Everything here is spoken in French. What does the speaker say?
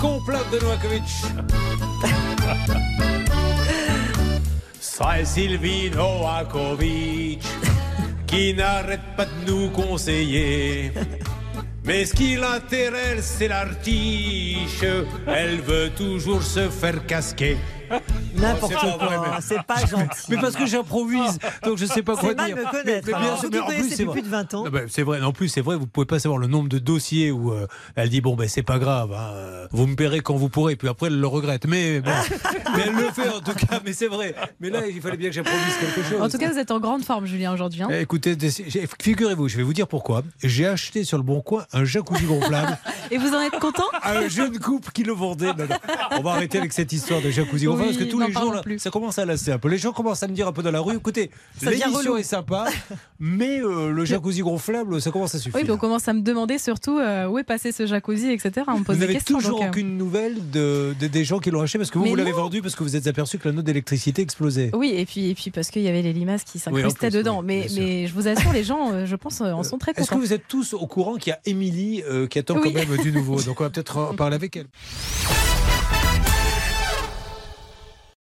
complète de Novakovic. Ça est Sylvie Novakovic qui n'arrête pas de nous conseiller. Mais ce qui l'intéresse, c'est l'artiche. Elle veut toujours se faire casquer. N'importe quoi, mais- c'est pas gentil. Mais parce que j'improvise, donc je sais pas quoi C'est mal dire. me connaître. Mais, mais bien mais en plus, c'est plus de 20 ans. Non, ben, c'est vrai, en plus c'est vrai, vous pouvez pas savoir le nombre de dossiers où euh, elle dit bon ben c'est pas grave, hein, euh, vous me paierez quand vous pourrez, puis après elle le regrette. Mais bon, mais elle le fait en tout cas, mais c'est vrai. Mais là il fallait bien que j'improvise quelque chose. En tout cas, vous êtes en grande forme, Julien, aujourd'hui. hein. Eh, Écoutez, figurez-vous, je vais vous dire pourquoi. J'ai acheté sur le bon coin un jacuzzi gonflable Et vous en êtes content? Un jeune couple qui le vendait. Non, non. On va arrêter avec cette histoire de jacuzzi Oui, parce que tous les jours, là, ça commence à lasser un peu. Les gens commencent à me dire un peu dans la rue écoutez, l'émission est sympa, mais euh, le jacuzzi gonflable, ça commence à suffire. Oui, puis on commence à me demander surtout euh, où est passé ce jacuzzi, etc. On me pose Vous n'avez toujours donc, euh, aucune nouvelle de, de- des gens qui l'ont acheté parce que vous, Mais vous l'avez vendu parce que vous êtes aperçu que la note d'électricité explosait. Oui, et puis, et puis parce qu'il y avait les limaces qui s'incrustaient dedans. oui, mais, mais je vous assure, les gens, je pense, en sont très Est-ce que contents. vous êtes tous au courant qu'il y a Émilie euh, qui attend quand même du nouveau Donc on va peut-être en parler avec elle.